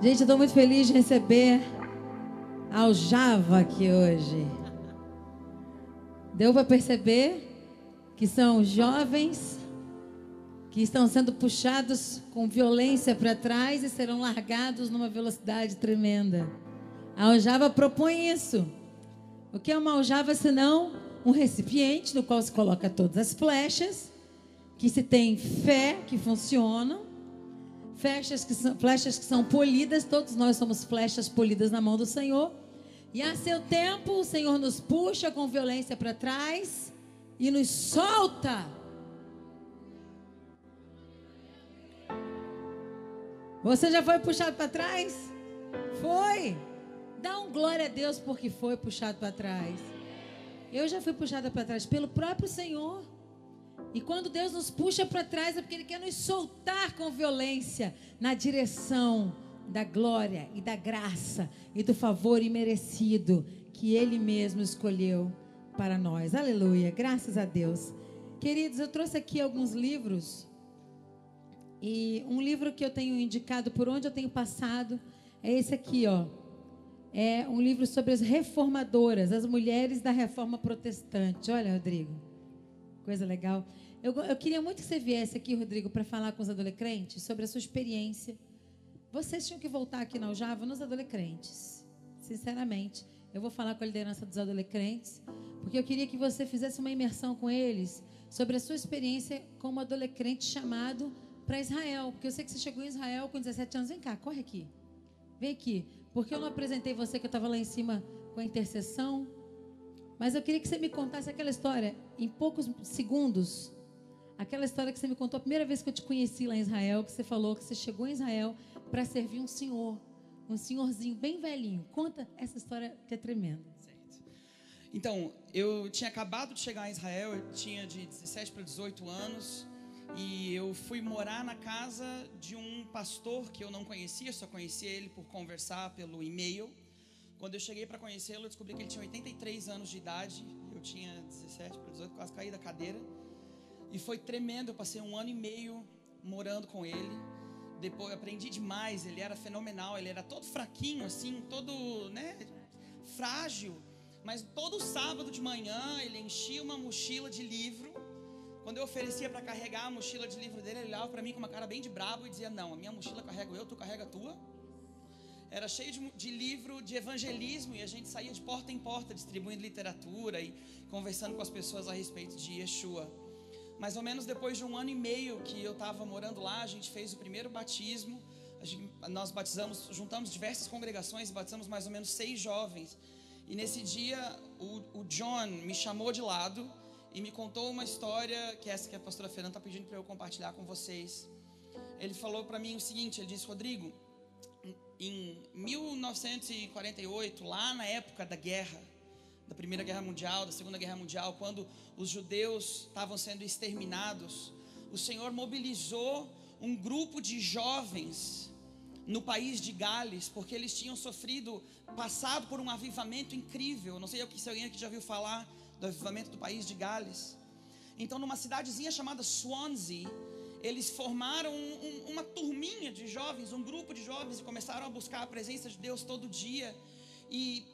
Gente, eu estou muito feliz de receber ao Java aqui hoje. Deu para perceber que são jovens que estão sendo puxados com violência para trás e serão largados numa velocidade tremenda. A aljava propõe isso. O que é uma aljava senão um recipiente no qual se coloca todas as flechas, que se tem fé que funcionam, flechas que são, flechas que são polidas, todos nós somos flechas polidas na mão do Senhor. E a seu tempo o Senhor nos puxa com violência para trás e nos solta. Você já foi puxado para trás? Foi. Dá um glória a Deus porque foi puxado para trás. Eu já fui puxada para trás pelo próprio Senhor. E quando Deus nos puxa para trás é porque Ele quer nos soltar com violência na direção da glória e da graça e do favor imerecido que Ele mesmo escolheu para nós. Aleluia, graças a Deus. Queridos, eu trouxe aqui alguns livros. E um livro que eu tenho indicado por onde eu tenho passado é esse aqui, ó. É um livro sobre as reformadoras, as mulheres da reforma protestante. Olha, Rodrigo, coisa legal. Eu, eu queria muito que você viesse aqui, Rodrigo, para falar com os adolescentes sobre a sua experiência. Vocês tinham que voltar aqui na Aljava nos adolescentes. Sinceramente, eu vou falar com a liderança dos adolescentes, porque eu queria que você fizesse uma imersão com eles sobre a sua experiência como adolescente chamado para Israel. Porque eu sei que você chegou em Israel com 17 anos. Vem cá, corre aqui. Vem aqui. Porque eu não apresentei você que eu estava lá em cima com a intercessão. Mas eu queria que você me contasse aquela história em poucos segundos Aquela história que você me contou a primeira vez que eu te conheci lá em Israel, que você falou que você chegou em Israel para servir um senhor, um senhorzinho bem velhinho. Conta essa história que é tremenda. Certo. Então, eu tinha acabado de chegar em Israel, eu tinha de 17 para 18 anos, e eu fui morar na casa de um pastor que eu não conhecia, só conhecia ele por conversar pelo e-mail. Quando eu cheguei para conhecê-lo, eu descobri que ele tinha 83 anos de idade, eu tinha 17 para 18, quase caí da cadeira. E foi tremendo. Eu passei um ano e meio morando com ele. Depois aprendi demais. Ele era fenomenal. Ele era todo fraquinho, assim, todo, né, frágil. Mas todo sábado de manhã ele enchia uma mochila de livro. Quando eu oferecia para carregar a mochila de livro dele, ele olhava para mim com uma cara bem de brabo e dizia: Não, a minha mochila carrego eu, tu carrega a tua. Era cheio de, de livro de evangelismo e a gente saía de porta em porta distribuindo literatura e conversando com as pessoas a respeito de Yeshua. Mais ou menos depois de um ano e meio que eu estava morando lá, a gente fez o primeiro batismo. Gente, nós batizamos, juntamos diversas congregações, batizamos mais ou menos seis jovens. E nesse dia, o, o John me chamou de lado e me contou uma história que é essa que a pastora Fernanda está pedindo para eu compartilhar com vocês. Ele falou para mim o seguinte: ele disse, Rodrigo, em 1948, lá na época da guerra, da Primeira Guerra Mundial, da Segunda Guerra Mundial, quando os judeus estavam sendo exterminados, o Senhor mobilizou um grupo de jovens no país de Gales, porque eles tinham sofrido, passado por um avivamento incrível. Não sei se alguém aqui já viu falar do avivamento do país de Gales. Então, numa cidadezinha chamada Swansea, eles formaram um, um, uma turminha de jovens, um grupo de jovens, e começaram a buscar a presença de Deus todo dia. E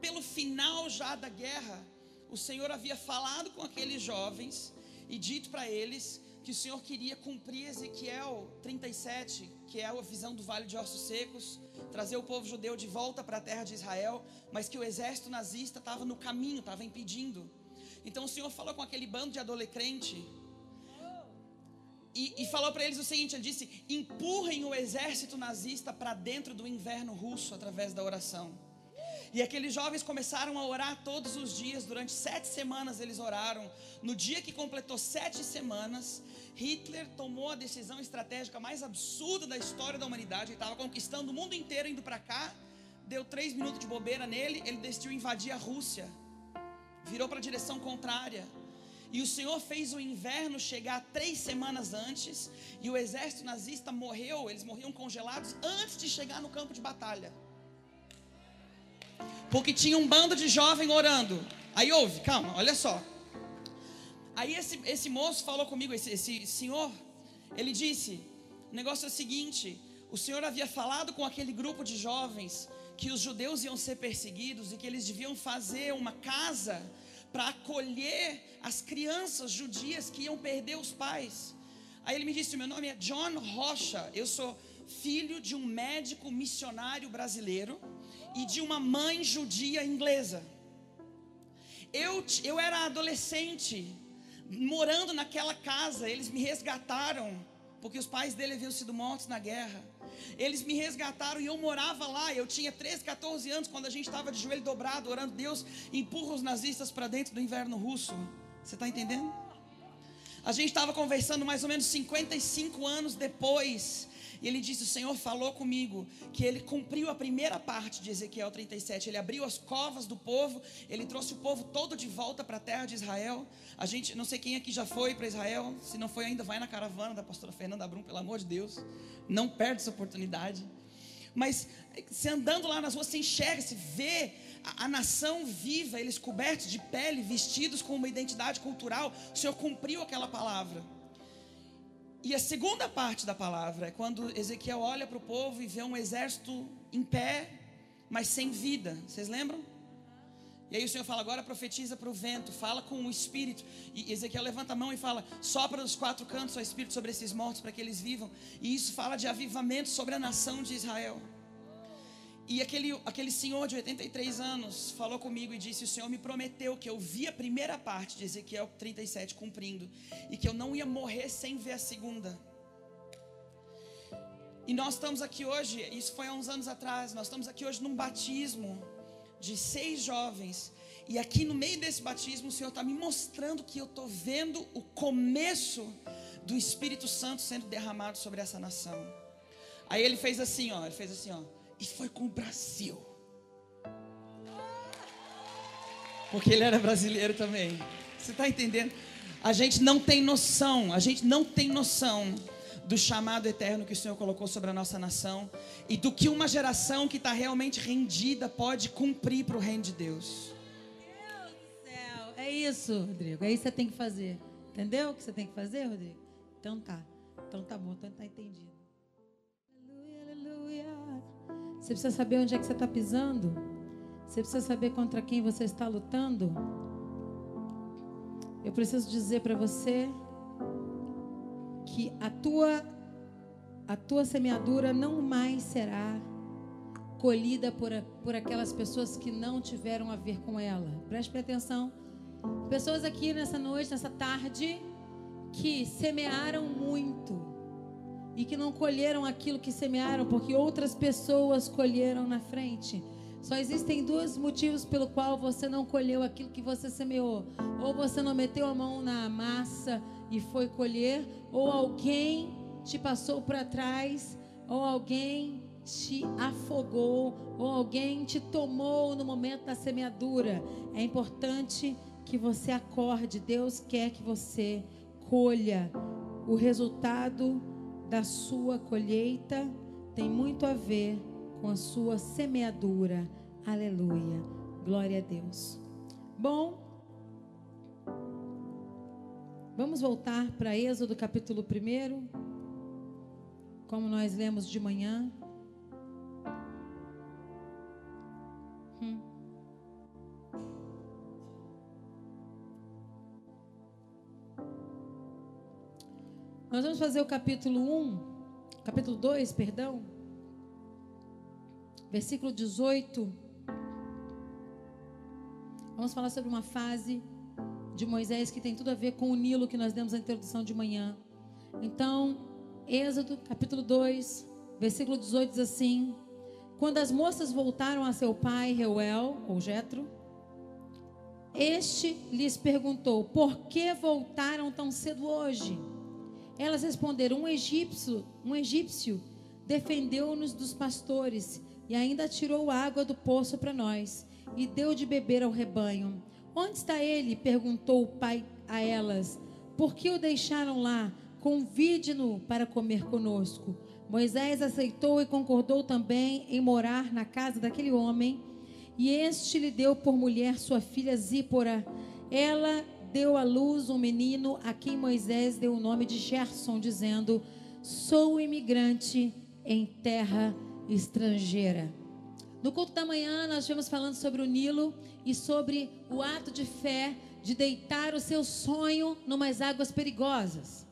pelo final já da guerra, o Senhor havia falado com aqueles jovens e dito para eles que o Senhor queria cumprir Ezequiel 37, que é a visão do vale de ossos secos, trazer o povo judeu de volta para a terra de Israel, mas que o exército nazista estava no caminho, estava impedindo. Então o Senhor falou com aquele bando de adolescente e, e falou para eles o seguinte: Ele disse: empurrem o exército nazista para dentro do inverno russo através da oração. E aqueles jovens começaram a orar todos os dias, durante sete semanas eles oraram. No dia que completou sete semanas, Hitler tomou a decisão estratégica mais absurda da história da humanidade. Ele estava conquistando o mundo inteiro, indo para cá. Deu três minutos de bobeira nele, ele decidiu invadir a Rússia. Virou para a direção contrária. E o Senhor fez o inverno chegar três semanas antes. E o exército nazista morreu, eles morriam congelados antes de chegar no campo de batalha. Porque tinha um bando de jovem orando. Aí ouve, calma, olha só. Aí esse, esse moço falou comigo, esse, esse senhor, ele disse: o negócio é o seguinte: o Senhor havia falado com aquele grupo de jovens que os judeus iam ser perseguidos e que eles deviam fazer uma casa para acolher as crianças judias que iam perder os pais. Aí ele me disse: Meu nome é John Rocha, eu sou filho de um médico missionário brasileiro e de uma mãe judia inglesa. Eu, eu era adolescente, morando naquela casa, eles me resgataram, porque os pais dele haviam sido mortos na guerra. Eles me resgataram e eu morava lá. Eu tinha 13, 14 anos quando a gente estava de joelho dobrado, orando. Deus empurra os nazistas para dentro do inverno russo. Você está entendendo? A gente estava conversando mais ou menos 55 anos depois. E ele disse: O Senhor falou comigo que ele cumpriu a primeira parte de Ezequiel 37. Ele abriu as covas do povo, ele trouxe o povo todo de volta para a terra de Israel. A gente, não sei quem aqui já foi para Israel, se não foi ainda, vai na caravana da pastora Fernanda Brum, pelo amor de Deus. Não perde essa oportunidade. Mas se andando lá nas ruas, você enxerga, se vê a, a, nação viva, eles cobertos de pele, vestidos com uma identidade cultural. O Senhor cumpriu aquela palavra. E a segunda parte da palavra é quando Ezequiel olha para o povo e vê um exército em pé, mas sem vida. Vocês lembram? E aí o Senhor fala, agora profetiza para o vento, fala com o Espírito. E Ezequiel levanta a mão e fala, sopra dos quatro cantos o Espírito sobre esses mortos para que eles vivam. E isso fala de avivamento sobre a nação de Israel. E aquele, aquele senhor de 83 anos falou comigo e disse: O Senhor me prometeu que eu vi a primeira parte de Ezequiel 37 cumprindo, e que eu não ia morrer sem ver a segunda. E nós estamos aqui hoje, isso foi há uns anos atrás, nós estamos aqui hoje num batismo de seis jovens. E aqui no meio desse batismo, o Senhor está me mostrando que eu estou vendo o começo do Espírito Santo sendo derramado sobre essa nação. Aí ele fez assim, ó, ele fez assim, ó e foi com o Brasil. Porque ele era brasileiro também. Você está entendendo? A gente não tem noção, a gente não tem noção do chamado eterno que o Senhor colocou sobre a nossa nação e do que uma geração que está realmente rendida pode cumprir para o reino de Deus. Deus do céu, é isso, Rodrigo. É isso que você tem que fazer. Entendeu o que você tem que fazer, Rodrigo? Então tá. Então tá bom, então tá entendido. Você precisa saber onde é que você está pisando. Você precisa saber contra quem você está lutando. Eu preciso dizer para você que a tua a tua semeadura não mais será colhida por, por aquelas pessoas que não tiveram a ver com ela. Preste atenção. Pessoas aqui nessa noite, nessa tarde, que semearam muito e que não colheram aquilo que semearam, porque outras pessoas colheram na frente. Só existem dois motivos pelo qual você não colheu aquilo que você semeou. Ou você não meteu a mão na massa e foi colher, ou alguém te passou para trás, ou alguém te afogou, ou alguém te tomou no momento da semeadura. É importante que você acorde. Deus quer que você colha o resultado da sua colheita tem muito a ver com a sua semeadura. Aleluia. Glória a Deus. Bom, vamos voltar para Êxodo capítulo 1, como nós lemos de manhã. Hum. Nós vamos fazer o capítulo 1, capítulo 2, perdão, versículo 18. Vamos falar sobre uma fase de Moisés que tem tudo a ver com o Nilo que nós demos a introdução de manhã. Então, Êxodo, capítulo 2, versículo 18 diz assim: Quando as moças voltaram a seu pai Reuel, ou Jetro, este lhes perguntou: Por que voltaram tão cedo hoje? Elas responderam: Um egípcio, um egípcio defendeu-nos dos pastores e ainda tirou água do poço para nós e deu de beber ao rebanho. Onde está ele? perguntou o pai a elas. Por que o deixaram lá? Convide-no para comer conosco. Moisés aceitou e concordou também em morar na casa daquele homem. E este lhe deu por mulher sua filha Zípora. Ela deu à luz um menino a quem Moisés deu o nome de Gerson, dizendo: Sou imigrante em terra estrangeira. No culto da manhã, nós estivemos falando sobre o Nilo e sobre o ato de fé de deitar o seu sonho numas águas perigosas.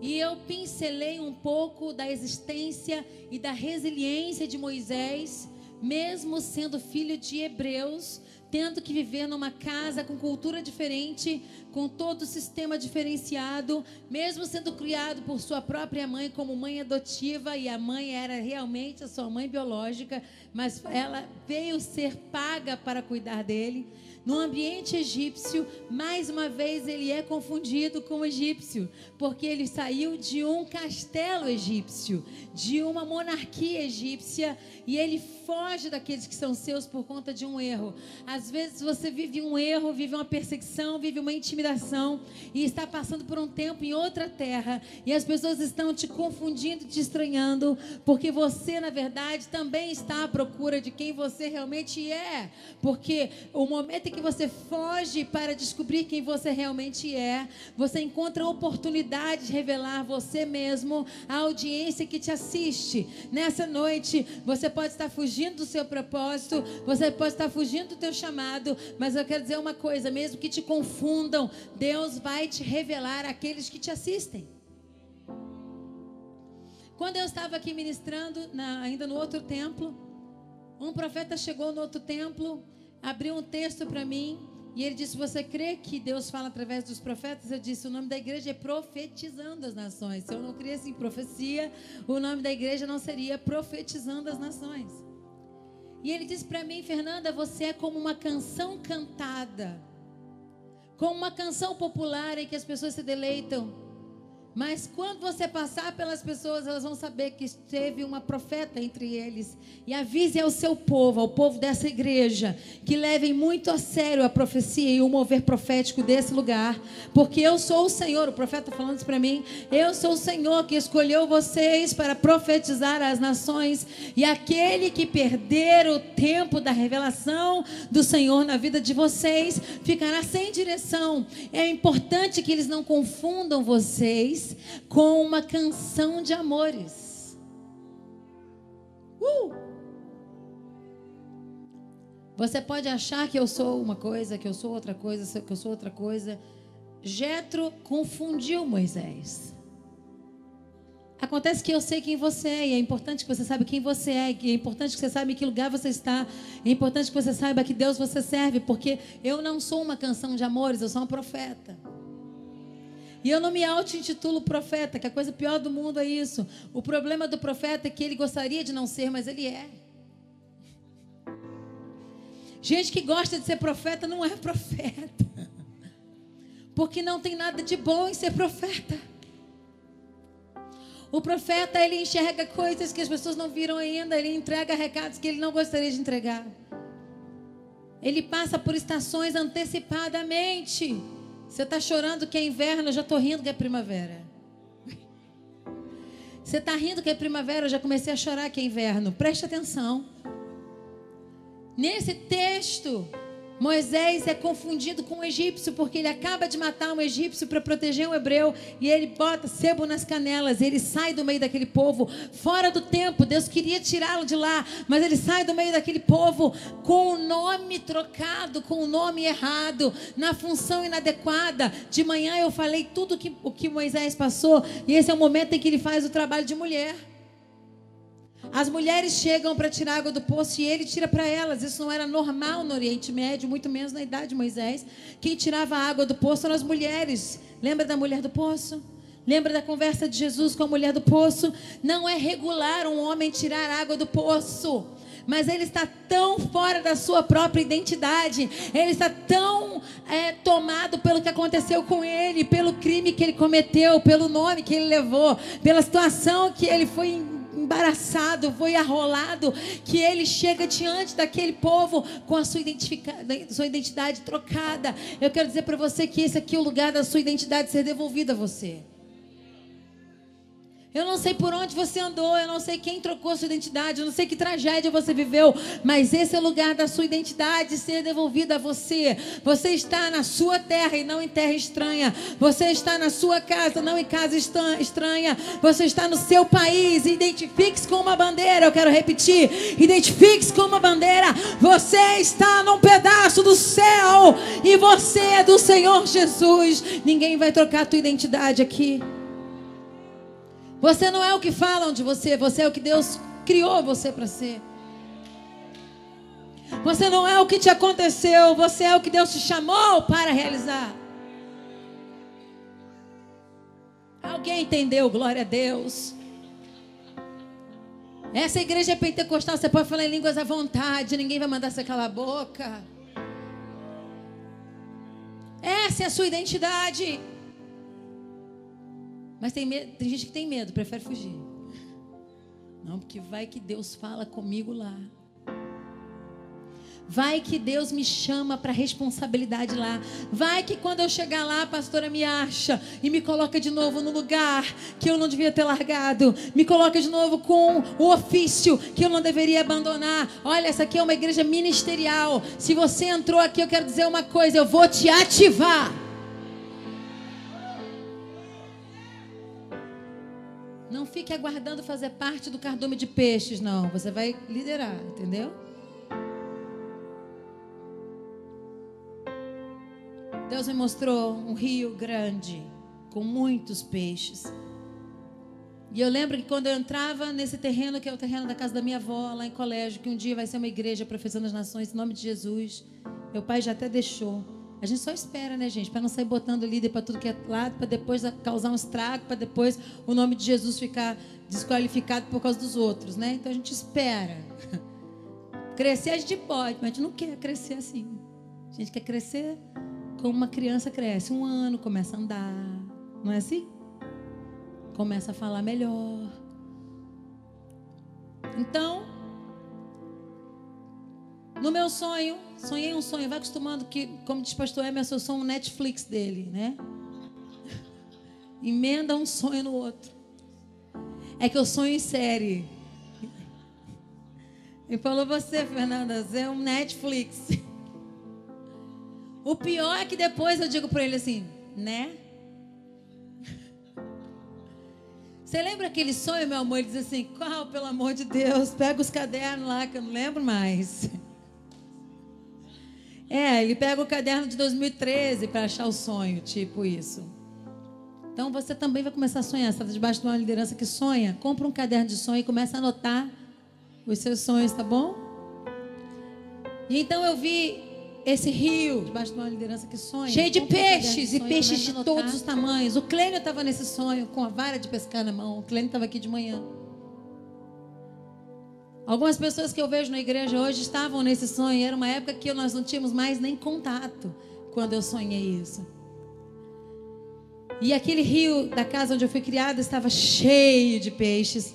E eu pincelei um pouco da existência e da resiliência de Moisés, mesmo sendo filho de hebreus, tendo que viver numa casa com cultura diferente, com todo o sistema diferenciado, mesmo sendo criado por sua própria mãe como mãe adotiva, e a mãe era realmente a sua mãe biológica, mas ela veio ser paga para cuidar dele. No ambiente egípcio, mais uma vez ele é confundido com o egípcio, porque ele saiu de um castelo egípcio, de uma monarquia egípcia, e ele foge daqueles que são seus por conta de um erro. Às vezes você vive um erro, vive uma perseguição, vive uma intimidação e está passando por um tempo em outra terra, e as pessoas estão te confundindo, te estranhando, porque você, na verdade, também está à procura de quem você realmente é, porque o momento em que que você foge para descobrir quem você realmente é, você encontra oportunidade de revelar você mesmo à audiência que te assiste. Nessa noite, você pode estar fugindo do seu propósito, você pode estar fugindo do teu chamado, mas eu quero dizer uma coisa, mesmo que te confundam, Deus vai te revelar aqueles que te assistem. Quando eu estava aqui ministrando, na, ainda no outro templo, um profeta chegou no outro templo abriu um texto para mim e ele disse: Você crê que Deus fala através dos profetas? Eu disse: O nome da igreja é Profetizando as Nações. Se eu não cresce em profecia, o nome da igreja não seria Profetizando as Nações. E ele disse para mim: Fernanda, você é como uma canção cantada, como uma canção popular em que as pessoas se deleitam mas quando você passar pelas pessoas, elas vão saber que teve uma profeta entre eles. E avise ao seu povo, ao povo dessa igreja, que levem muito a sério a profecia e o mover profético desse lugar. Porque eu sou o Senhor, o profeta falando isso para mim. Eu sou o Senhor que escolheu vocês para profetizar as nações. E aquele que perder o tempo da revelação do Senhor na vida de vocês ficará sem direção. É importante que eles não confundam vocês com uma canção de amores. Uh! Você pode achar que eu sou uma coisa, que eu sou outra coisa, que eu sou outra coisa. Jetro confundiu Moisés. Acontece que eu sei quem você é, e é importante que você saiba quem você é, e é importante que você saiba em que lugar você está, é importante que você saiba que Deus você serve, porque eu não sou uma canção de amores, eu sou uma profeta. E eu não me auto-intitulo profeta, que a coisa pior do mundo é isso. O problema do profeta é que ele gostaria de não ser, mas ele é. Gente que gosta de ser profeta não é profeta. Porque não tem nada de bom em ser profeta. O profeta, ele enxerga coisas que as pessoas não viram ainda, ele entrega recados que ele não gostaria de entregar. Ele passa por estações antecipadamente. Você está chorando que é inverno, eu já estou rindo que é primavera. Você está rindo que é primavera, eu já comecei a chorar que é inverno. Preste atenção. Nesse texto, Moisés é confundido com o egípcio, porque ele acaba de matar um egípcio para proteger um hebreu, e ele bota sebo nas canelas, ele sai do meio daquele povo, fora do tempo. Deus queria tirá-lo de lá, mas ele sai do meio daquele povo com o nome trocado, com o nome errado, na função inadequada. De manhã eu falei tudo que, o que Moisés passou, e esse é o momento em que ele faz o trabalho de mulher. As mulheres chegam para tirar água do poço e ele tira para elas. Isso não era normal no Oriente Médio, muito menos na idade de Moisés. Quem tirava a água do poço eram as mulheres. Lembra da mulher do poço? Lembra da conversa de Jesus com a mulher do poço? Não é regular um homem tirar água do poço. Mas ele está tão fora da sua própria identidade, ele está tão é, tomado pelo que aconteceu com ele, pelo crime que ele cometeu, pelo nome que ele levou, pela situação que ele foi embaraçado, foi arrolado, que ele chega diante daquele povo com a sua, sua identidade trocada. Eu quero dizer para você que esse aqui é o lugar da sua identidade ser devolvida a você. Eu não sei por onde você andou, eu não sei quem trocou sua identidade, eu não sei que tragédia você viveu, mas esse é o lugar da sua identidade ser devolvida a você. Você está na sua terra e não em terra estranha. Você está na sua casa, não em casa estranha. Você está no seu país. Identifique-se com uma bandeira. Eu quero repetir: identifique-se com uma bandeira. Você está num pedaço do céu e você é do Senhor Jesus. Ninguém vai trocar a tua identidade aqui. Você não é o que falam de você, você é o que Deus criou você para ser. Você não é o que te aconteceu, você é o que Deus te chamou para realizar. Alguém entendeu? Glória a Deus. Essa igreja é pentecostal, você pode falar em línguas à vontade, ninguém vai mandar você calar a boca. Essa é a sua identidade. Mas tem, medo, tem gente que tem medo, prefere fugir. Não, porque vai que Deus fala comigo lá. Vai que Deus me chama para responsabilidade lá. Vai que quando eu chegar lá, a pastora me acha e me coloca de novo no lugar que eu não devia ter largado. Me coloca de novo com o ofício que eu não deveria abandonar. Olha, essa aqui é uma igreja ministerial. Se você entrou aqui, eu quero dizer uma coisa: eu vou te ativar. Não fique aguardando fazer parte do cardume de peixes, não. Você vai liderar, entendeu? Deus me mostrou um rio grande com muitos peixes. E eu lembro que quando eu entrava nesse terreno, que é o terreno da casa da minha avó, lá em colégio, que um dia vai ser uma igreja professando as nações, em nome de Jesus. Meu pai já até deixou. A gente só espera, né, gente? Para não sair botando líder para tudo que é lado, para depois causar um estrago, para depois o nome de Jesus ficar desqualificado por causa dos outros, né? Então a gente espera. Crescer a gente pode, mas a gente não quer crescer assim. A gente quer crescer como uma criança cresce. Um ano, começa a andar. Não é assim? Começa a falar melhor. Então, no meu sonho, sonhei um sonho. Vai acostumando que, como diz pastor Emerson, eu sou um Netflix dele, né? Emenda um sonho no outro. É que eu sonho em série. Ele falou você, Fernanda, é um Netflix. O pior é que depois eu digo para ele assim, né? Você lembra aquele sonho, meu amor? Ele diz assim: qual, pelo amor de Deus? Pega os cadernos lá que eu não lembro mais. É, ele pega o caderno de 2013 para achar o sonho, tipo isso. Então você também vai começar a sonhar. Você está debaixo de uma liderança que sonha? Compra um caderno de sonho e começa a anotar os seus sonhos, tá bom? E então eu vi esse rio, debaixo de uma liderança que sonha, cheio de peixes e peixes de todos os tamanhos. O Clênio estava nesse sonho com a vara de pescar na mão. O Clênio estava aqui de manhã. Algumas pessoas que eu vejo na igreja hoje estavam nesse sonho. Era uma época que nós não tínhamos mais nem contato quando eu sonhei isso. E aquele rio da casa onde eu fui criada estava cheio de peixes.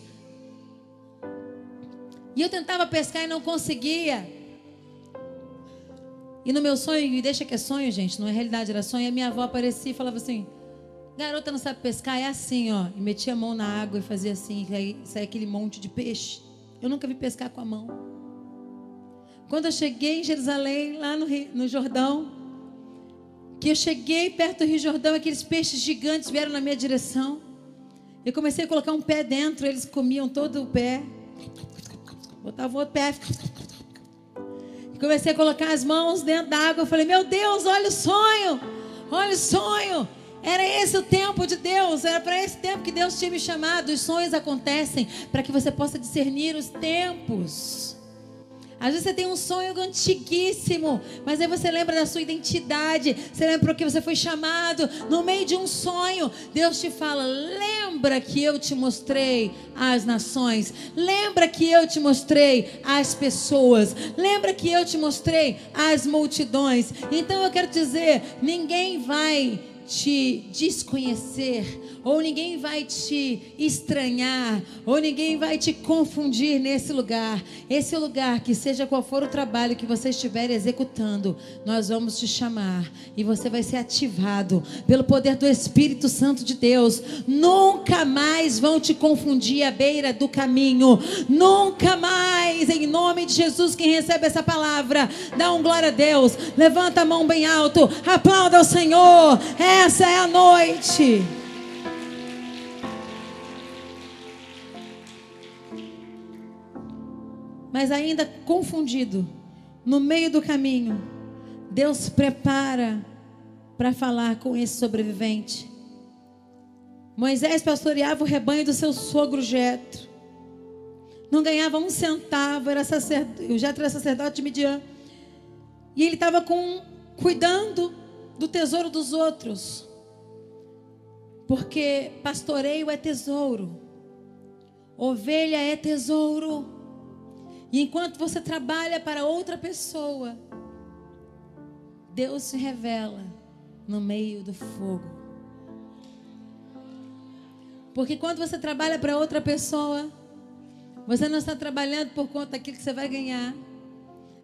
E eu tentava pescar e não conseguia. E no meu sonho, e deixa que é sonho, gente, não é realidade, era sonho, a minha avó aparecia e falava assim: Garota não sabe pescar, é assim, ó. E metia a mão na água e fazia assim, e aí saía aquele monte de peixe. Eu nunca vi pescar com a mão. Quando eu cheguei em Jerusalém, lá no, Rio, no Jordão, que eu cheguei perto do Rio Jordão, aqueles peixes gigantes vieram na minha direção. Eu comecei a colocar um pé dentro, eles comiam todo o pé. Botava o outro pé. Comecei a colocar as mãos dentro da água. Eu falei, meu Deus, olha o sonho. Olha o sonho. Era esse o tempo de Deus, era para esse tempo que Deus tinha me chamado. Os sonhos acontecem para que você possa discernir os tempos. Às vezes você tem um sonho antiguíssimo, mas aí você lembra da sua identidade, você lembra para que você foi chamado. No meio de um sonho, Deus te fala: lembra que eu te mostrei as nações, lembra que eu te mostrei as pessoas, lembra que eu te mostrei as multidões. Então eu quero dizer: ninguém vai te desconhecer, ou ninguém vai te estranhar, ou ninguém vai te confundir nesse lugar. Esse lugar, que seja qual for o trabalho que você estiver executando, nós vamos te chamar e você vai ser ativado pelo poder do Espírito Santo de Deus. Nunca mais vão te confundir à beira do caminho, nunca mais, em nome de Jesus, quem recebe essa palavra, dá um glória a Deus, levanta a mão bem alto, aplauda ao Senhor. Essa é a noite. Mas ainda confundido, no meio do caminho, Deus prepara para falar com esse sobrevivente. Moisés pastoreava o rebanho do seu sogro Jetro. Não ganhava um centavo, era sacerdote, o Jetro era sacerdote de Midian. E ele estava cuidando do tesouro dos outros. Porque pastoreio é tesouro. Ovelha é tesouro. E enquanto você trabalha para outra pessoa, Deus se revela no meio do fogo. Porque quando você trabalha para outra pessoa, você não está trabalhando por conta daquilo que você vai ganhar.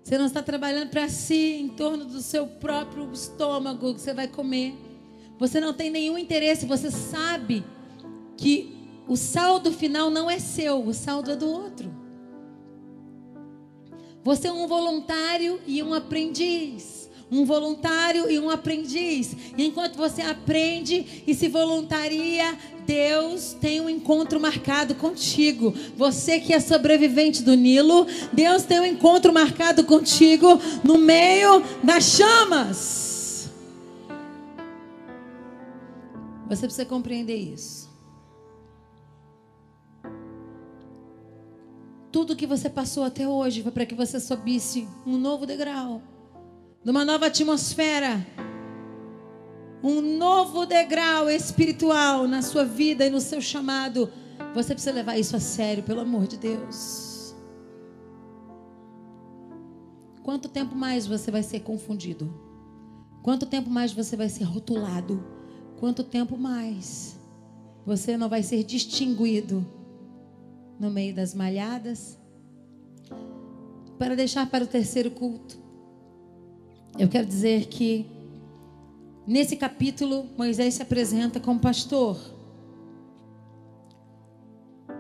Você não está trabalhando para si, em torno do seu próprio estômago que você vai comer. Você não tem nenhum interesse, você sabe que o saldo final não é seu, o saldo é do outro. Você é um voluntário e um aprendiz. Um voluntário e um aprendiz. E enquanto você aprende e se voluntaria, Deus tem um encontro marcado contigo. Você que é sobrevivente do Nilo, Deus tem um encontro marcado contigo no meio das chamas. Você precisa compreender isso. Tudo que você passou até hoje foi para que você subisse um novo degrau, numa nova atmosfera, um novo degrau espiritual na sua vida e no seu chamado. Você precisa levar isso a sério, pelo amor de Deus. Quanto tempo mais você vai ser confundido? Quanto tempo mais você vai ser rotulado? Quanto tempo mais você não vai ser distinguido? No meio das malhadas, para deixar para o terceiro culto. Eu quero dizer que nesse capítulo Moisés se apresenta como pastor.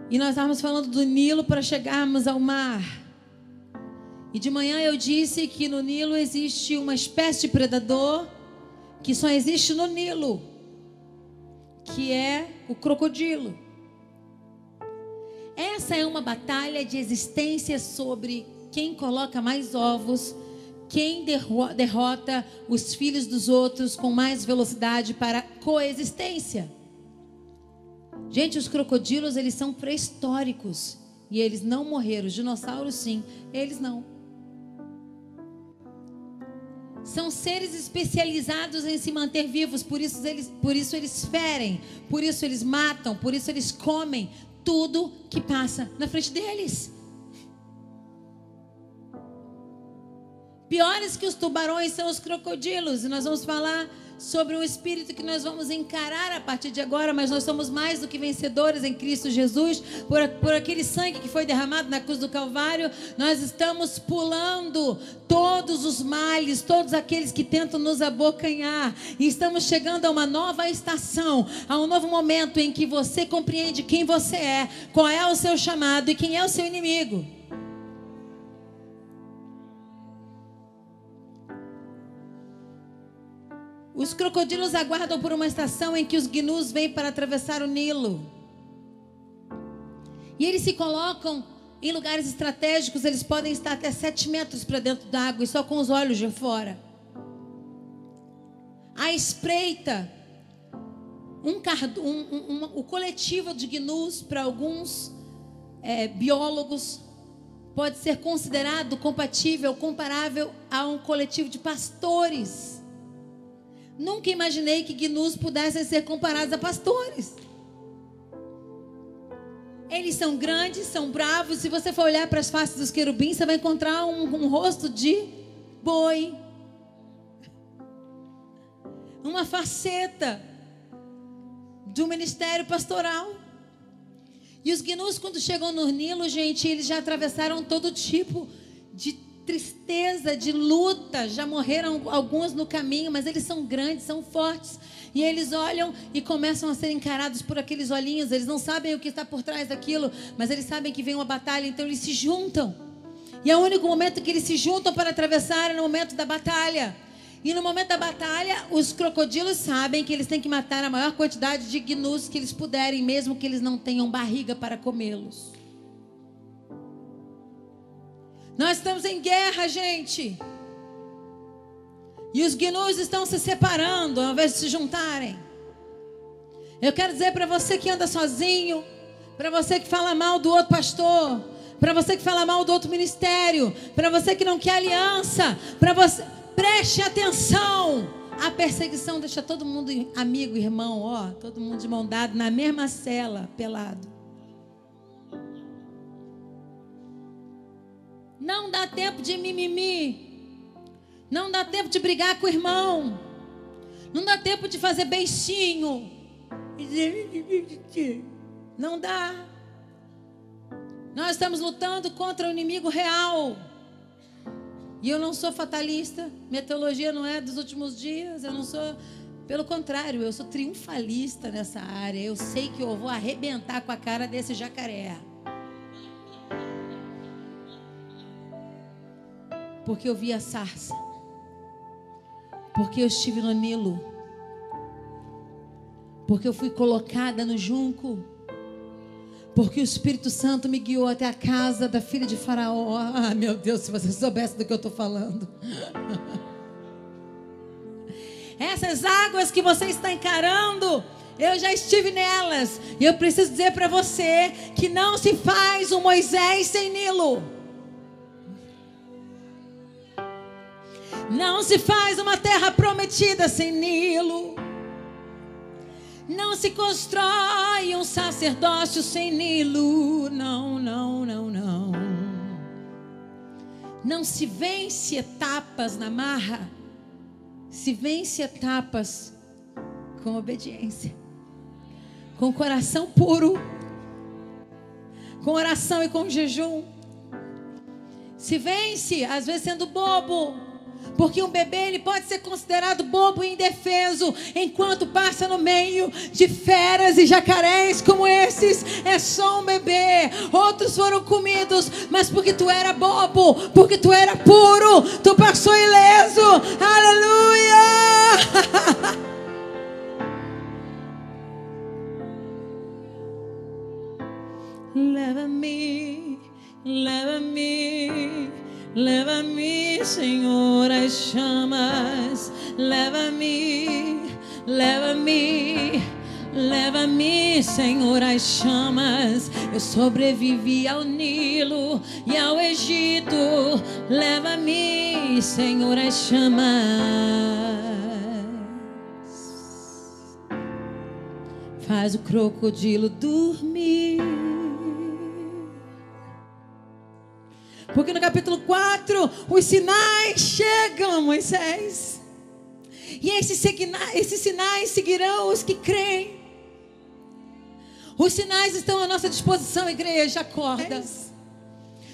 E nós estávamos falando do Nilo para chegarmos ao mar. E de manhã eu disse que no Nilo existe uma espécie de predador que só existe no Nilo, que é o crocodilo. Essa é uma batalha de existência sobre quem coloca mais ovos, quem derrota os filhos dos outros com mais velocidade para coexistência. Gente, os crocodilos, eles são pré-históricos e eles não morreram. Os dinossauros sim, eles não. São seres especializados em se manter vivos, por isso eles, por isso eles ferem, por isso eles matam, por isso eles comem, tudo que passa na frente deles. Piores que os tubarões são os crocodilos, e nós vamos falar sobre um espírito que nós vamos encarar a partir de agora, mas nós somos mais do que vencedores em Cristo Jesus, por, por aquele sangue que foi derramado na cruz do Calvário, nós estamos pulando todos os males, todos aqueles que tentam nos abocanhar, e estamos chegando a uma nova estação, a um novo momento em que você compreende quem você é, qual é o seu chamado e quem é o seu inimigo. Os crocodilos aguardam por uma estação em que os gnus vêm para atravessar o Nilo. E eles se colocam em lugares estratégicos, eles podem estar até sete metros para dentro da água e só com os olhos de fora. A espreita, um, um, um, o coletivo de gnus, para alguns é, biólogos, pode ser considerado compatível, comparável a um coletivo de pastores. Nunca imaginei que gnus pudessem ser comparados a pastores. Eles são grandes, são bravos. Se você for olhar para as faces dos querubins, você vai encontrar um, um rosto de boi. uma faceta do ministério pastoral. E os gnus, quando chegam no Nilo, gente, eles já atravessaram todo tipo de tristeza, de luta. Já morreram alguns no caminho, mas eles são grandes, são fortes. E eles olham e começam a ser encarados por aqueles olhinhos. Eles não sabem o que está por trás daquilo, mas eles sabem que vem uma batalha, então eles se juntam. E é o único momento que eles se juntam para atravessar é no momento da batalha. E no momento da batalha, os crocodilos sabem que eles têm que matar a maior quantidade de gnus que eles puderem, mesmo que eles não tenham barriga para comê-los. Nós estamos em guerra, gente. E os gnus estão se separando ao invés de se juntarem. Eu quero dizer para você que anda sozinho, para você que fala mal do outro pastor, para você que fala mal do outro ministério, para você que não quer aliança, para você Preste atenção. A perseguição deixa todo mundo amigo, irmão, ó, todo mundo de mão dada na mesma cela, pelado. Não dá tempo de mimimi. Não dá tempo de brigar com o irmão. Não dá tempo de fazer beijinho. Não dá. Nós estamos lutando contra o inimigo real. E eu não sou fatalista, minha teologia não é dos últimos dias, eu não sou. Pelo contrário, eu sou triunfalista nessa área. Eu sei que eu vou arrebentar com a cara desse jacaré. Porque eu vi a sarça. Porque eu estive no Nilo. Porque eu fui colocada no junco. Porque o Espírito Santo me guiou até a casa da filha de Faraó. Ah, meu Deus, se você soubesse do que eu estou falando. Essas águas que você está encarando, eu já estive nelas. E eu preciso dizer para você que não se faz um Moisés sem Nilo. Não se faz uma terra prometida sem Nilo. Não se constrói um sacerdócio sem Nilo. Não, não, não, não. Não se vence etapas na marra. Se vence etapas com obediência. Com coração puro. Com oração e com jejum. Se vence, às vezes sendo bobo porque um bebê ele pode ser considerado bobo e indefeso enquanto passa no meio de feras e jacarés como esses. É só um bebê. Outros foram comidos, mas porque tu era bobo, porque tu era puro, tu passou ileso. Aleluia! Leva-me, leva-me Leva-me, Senhor, às chamas. Leva-me, leva-me. Leva-me, Senhor, às chamas. Eu sobrevivi ao Nilo e ao Egito. Leva-me, Senhor, às chamas. Faz o crocodilo dormir. Porque no capítulo 4, os sinais chegam, Moisés. E esses, esses sinais seguirão os que creem. Os sinais estão à nossa disposição, igreja. Acorda.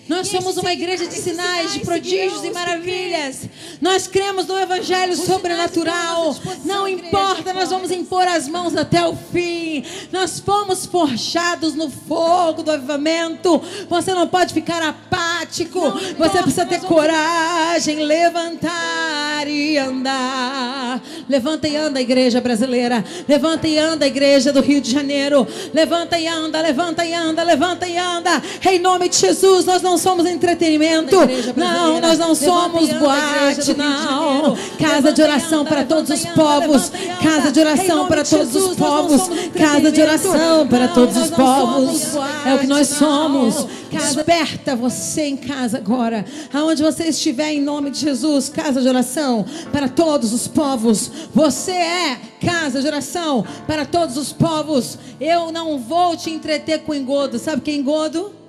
Nós somos uma igreja de sinais, de prodígios e maravilhas. Nós cremos no Evangelho sobrenatural. Não importa, nós vamos impor as mãos até o fim. Nós fomos forjados no fogo do avivamento. Você não pode ficar apático. Você precisa ter coragem, levantar e andar. Levanta e anda, igreja brasileira. Levanta e anda, igreja do Rio de Janeiro. Levanta e anda, levanta e anda, levanta e anda. Em nome de Jesus, nós não não somos entretenimento. Não, nós não somos boate, não. Casa de oração para todos os povos. Casa de oração para todos os povos. Casa de oração para todos os povos. É o que nós somos. Desperta você em casa agora. Aonde você estiver, em nome de Jesus. Casa de oração para todos os povos. Você é casa de oração para todos os povos. Eu não vou te entreter com engodo. Sabe que é engodo?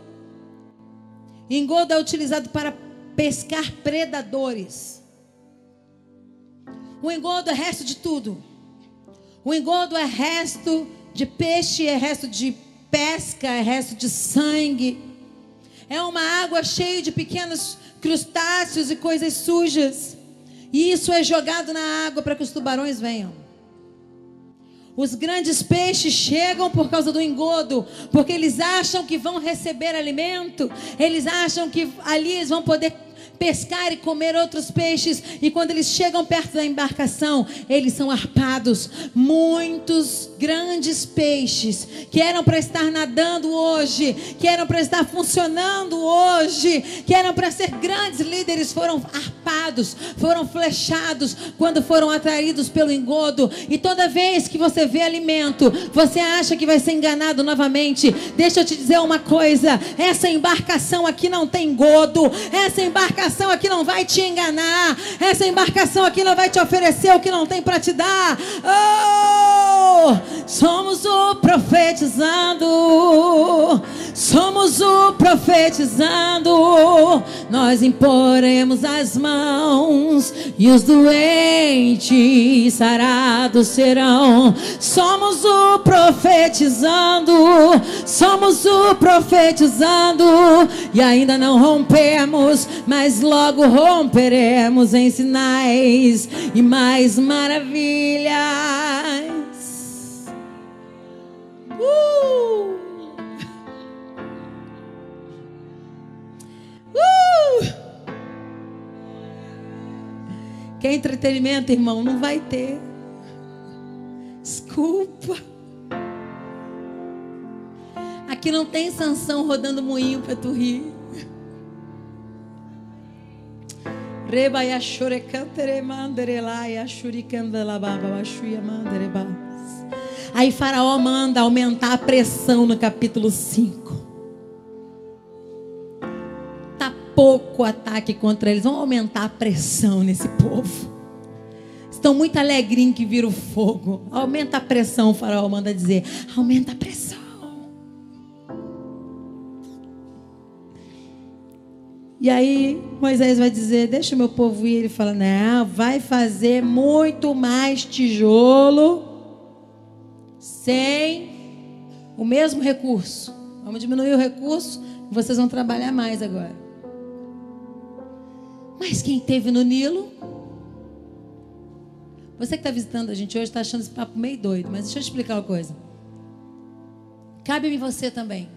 Engodo é utilizado para pescar predadores. O engodo é resto de tudo. O engodo é resto de peixe, é resto de pesca, é resto de sangue. É uma água cheia de pequenos crustáceos e coisas sujas. E isso é jogado na água para que os tubarões venham. Os grandes peixes chegam por causa do engodo, porque eles acham que vão receber alimento, eles acham que ali eles vão poder pescar e comer outros peixes. E quando eles chegam perto da embarcação, eles são arpados. Muitos grandes peixes que eram para estar nadando hoje, que eram para estar funcionando hoje, que eram para ser grandes líderes, foram arpados, foram flechados quando foram atraídos pelo engodo. E toda vez que você vê alimento, você acha que vai ser enganado novamente. Deixa eu te dizer uma coisa: essa embarcação aqui não tem engodo, essa embarcação embarcação aqui não vai te enganar. Essa embarcação aqui não vai te oferecer o que não tem para te dar. Oh! Somos o profetizando. Somos o profetizando. Nós imporemos as mãos e os doentes sarados serão. Somos o profetizando. Somos o profetizando e ainda não rompemos, mas mas logo romperemos em sinais e mais maravilhas. Uh! Uh! Quer entretenimento, irmão? Não vai ter. Desculpa. Aqui não tem sanção rodando moinho para tu rir. Reba ya shure cantere mandere lá ya shuri candela baba shuya mandere Aí Faraó manda aumentar a pressão no capítulo 5. Tá pouco ataque contra eles. Vamos aumentar a pressão nesse povo. Estão muito alegrinhos que viram fogo. Aumenta a pressão, o faraó manda dizer. Aumenta a pressão. E aí Moisés vai dizer: Deixa o meu povo ir. Ele fala: Não, vai fazer muito mais tijolo sem o mesmo recurso. Vamos diminuir o recurso vocês vão trabalhar mais agora. Mas quem teve no Nilo? Você que está visitando a gente hoje está achando esse papo meio doido, mas deixa eu explicar uma coisa. Cabe-me você também.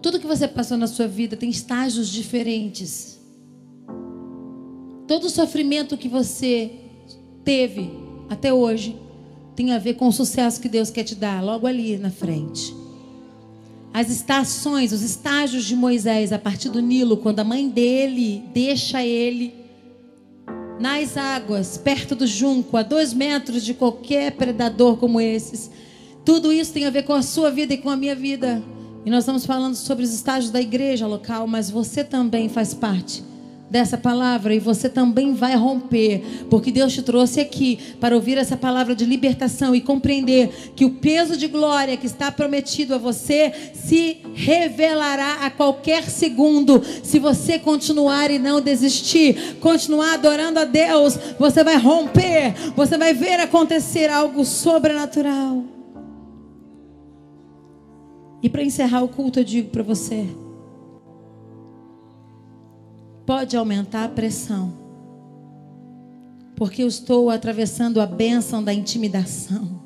Tudo que você passou na sua vida tem estágios diferentes. Todo sofrimento que você teve até hoje tem a ver com o sucesso que Deus quer te dar logo ali na frente. As estações, os estágios de Moisés a partir do Nilo, quando a mãe dele deixa ele nas águas, perto do junco, a dois metros de qualquer predador como esses. Tudo isso tem a ver com a sua vida e com a minha vida. E nós estamos falando sobre os estágios da igreja local, mas você também faz parte dessa palavra e você também vai romper, porque Deus te trouxe aqui para ouvir essa palavra de libertação e compreender que o peso de glória que está prometido a você se revelará a qualquer segundo, se você continuar e não desistir, continuar adorando a Deus, você vai romper, você vai ver acontecer algo sobrenatural. E para encerrar o culto, eu digo para você: pode aumentar a pressão, porque eu estou atravessando a bênção da intimidação.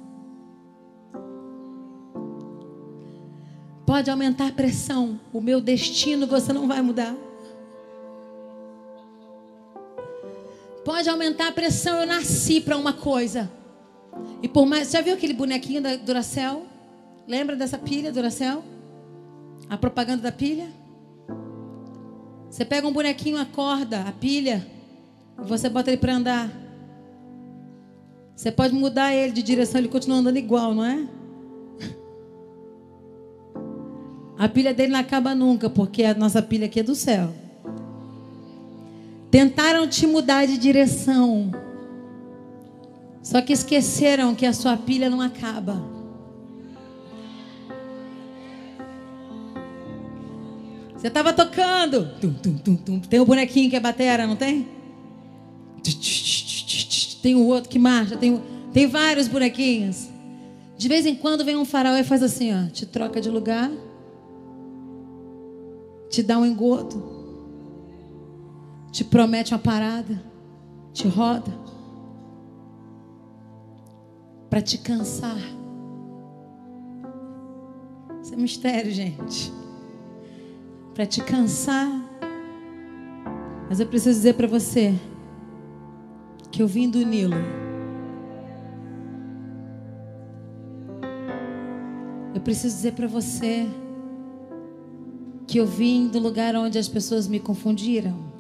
Pode aumentar a pressão, o meu destino você não vai mudar. Pode aumentar a pressão, eu nasci para uma coisa. E por mais. Já viu aquele bonequinho da Duracell? Lembra dessa pilha Duracell? A propaganda da pilha? Você pega um bonequinho, a corda, a pilha, e você bota ele para andar. Você pode mudar ele de direção, ele continua andando igual, não é? A pilha dele não acaba nunca, porque a nossa pilha aqui é do céu. Tentaram te mudar de direção. Só que esqueceram que a sua pilha não acaba. Você estava tocando. Tum, tum, tum. Tem o bonequinho que é batera, não tem? Tem o outro que marcha. Tem. Tem vários bonequinhos. De vez em quando vem um faraó e faz assim, ó, te troca de lugar, te dá um engodo, te promete uma parada, te roda, para te cansar. Isso é mistério, gente. Para te cansar. Mas eu preciso dizer para você que eu vim do Nilo. Eu preciso dizer para você que eu vim do lugar onde as pessoas me confundiram.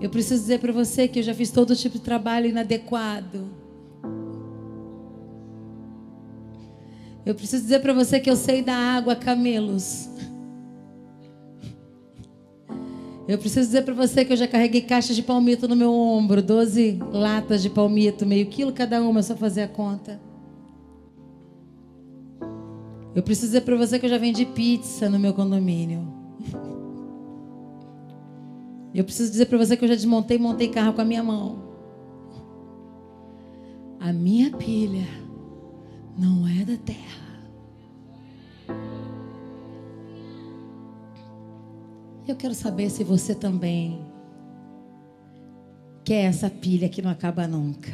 Eu preciso dizer para você que eu já fiz todo tipo de trabalho inadequado. Eu preciso dizer para você que eu sei da água camelos. Eu preciso dizer para você que eu já carreguei caixas de palmito no meu ombro, 12 latas de palmito, meio quilo cada uma, só fazer a conta. Eu preciso dizer para você que eu já vendi pizza no meu condomínio. Eu preciso dizer para você que eu já desmontei e montei carro com a minha mão. A minha pilha não é da terra. Eu quero saber se você também quer essa pilha que não acaba nunca.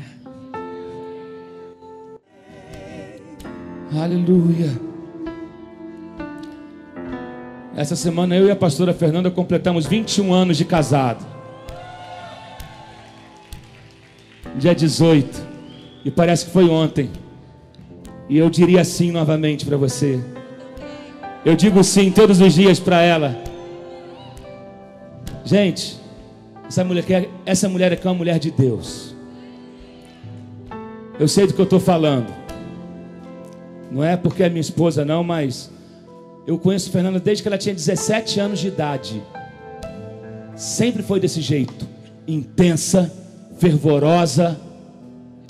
Aleluia. Essa semana eu e a pastora Fernanda completamos 21 anos de casado. Dia 18. E parece que foi ontem. E eu diria sim novamente para você. Eu digo sim todos os dias para ela. Gente, essa mulher, é, essa mulher aqui é uma mulher de Deus. Eu sei do que eu estou falando. Não é porque é minha esposa, não, mas eu conheço Fernanda desde que ela tinha 17 anos de idade. Sempre foi desse jeito: intensa, fervorosa,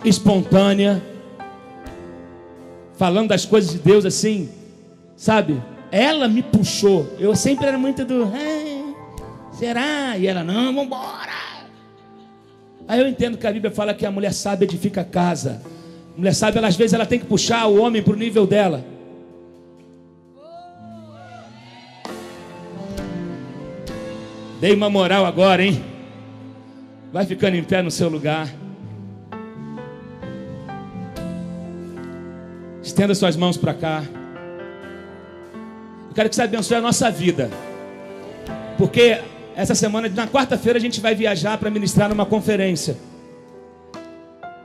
espontânea, falando das coisas de Deus assim, sabe? Ela me puxou. Eu sempre era muito do, será? E ela, não, vamos embora. Aí eu entendo que a Bíblia fala que a mulher sábia edifica a casa. A mulher sábia, às vezes, ela tem que puxar o homem para o nível dela. Dei uma moral agora, hein? Vai ficando em pé no seu lugar. Estenda suas mãos para cá. Eu quero que você abençoe a nossa vida. Porque essa semana, na quarta-feira, a gente vai viajar para ministrar numa conferência.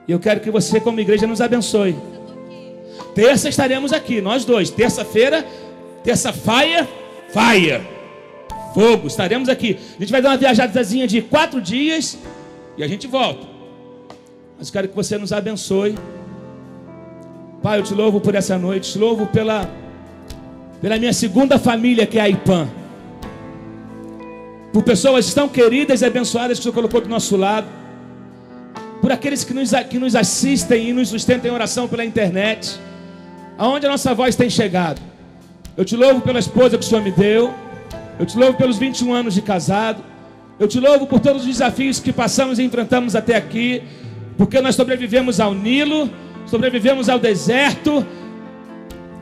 E eu quero que você, como igreja, nos abençoe. Terça estaremos aqui, nós dois. Terça-feira, terça faia, faia fogo. Estaremos aqui. A gente vai dar uma viajadazinha de quatro dias e a gente volta. Mas quero que você nos abençoe. Pai, eu te louvo por essa noite, te louvo pela, pela minha segunda família, que é a IPAM. Por pessoas tão queridas e abençoadas que o Senhor colocou do nosso lado. Por aqueles que nos, que nos assistem e nos sustentam em oração pela internet. Aonde a nossa voz tem chegado. Eu te louvo pela esposa que o Senhor me deu. Eu te louvo pelos 21 anos de casado. Eu te louvo por todos os desafios que passamos e enfrentamos até aqui. Porque nós sobrevivemos ao Nilo, sobrevivemos ao deserto,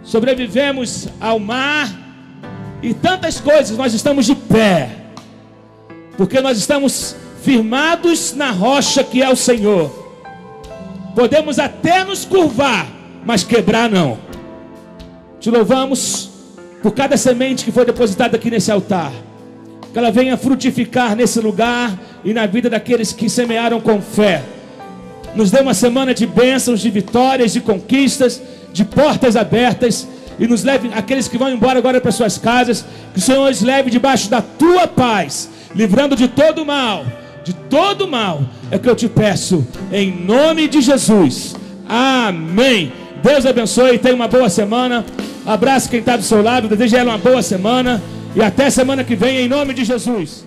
sobrevivemos ao mar e tantas coisas. Nós estamos de pé. Porque nós estamos firmados na rocha que é o Senhor. Podemos até nos curvar, mas quebrar não. Te louvamos por cada semente que foi depositada aqui nesse altar. Que ela venha frutificar nesse lugar e na vida daqueles que semearam com fé. Nos dê uma semana de bênçãos, de vitórias, de conquistas, de portas abertas. E nos leve, aqueles que vão embora agora para suas casas, que o Senhor os leve debaixo da tua paz, livrando de todo mal, de todo mal. É que eu te peço, em nome de Jesus. Amém. Deus abençoe tenha uma boa semana. Abraço quem está do seu lado, desejo ela uma boa semana e até semana que vem, em nome de Jesus.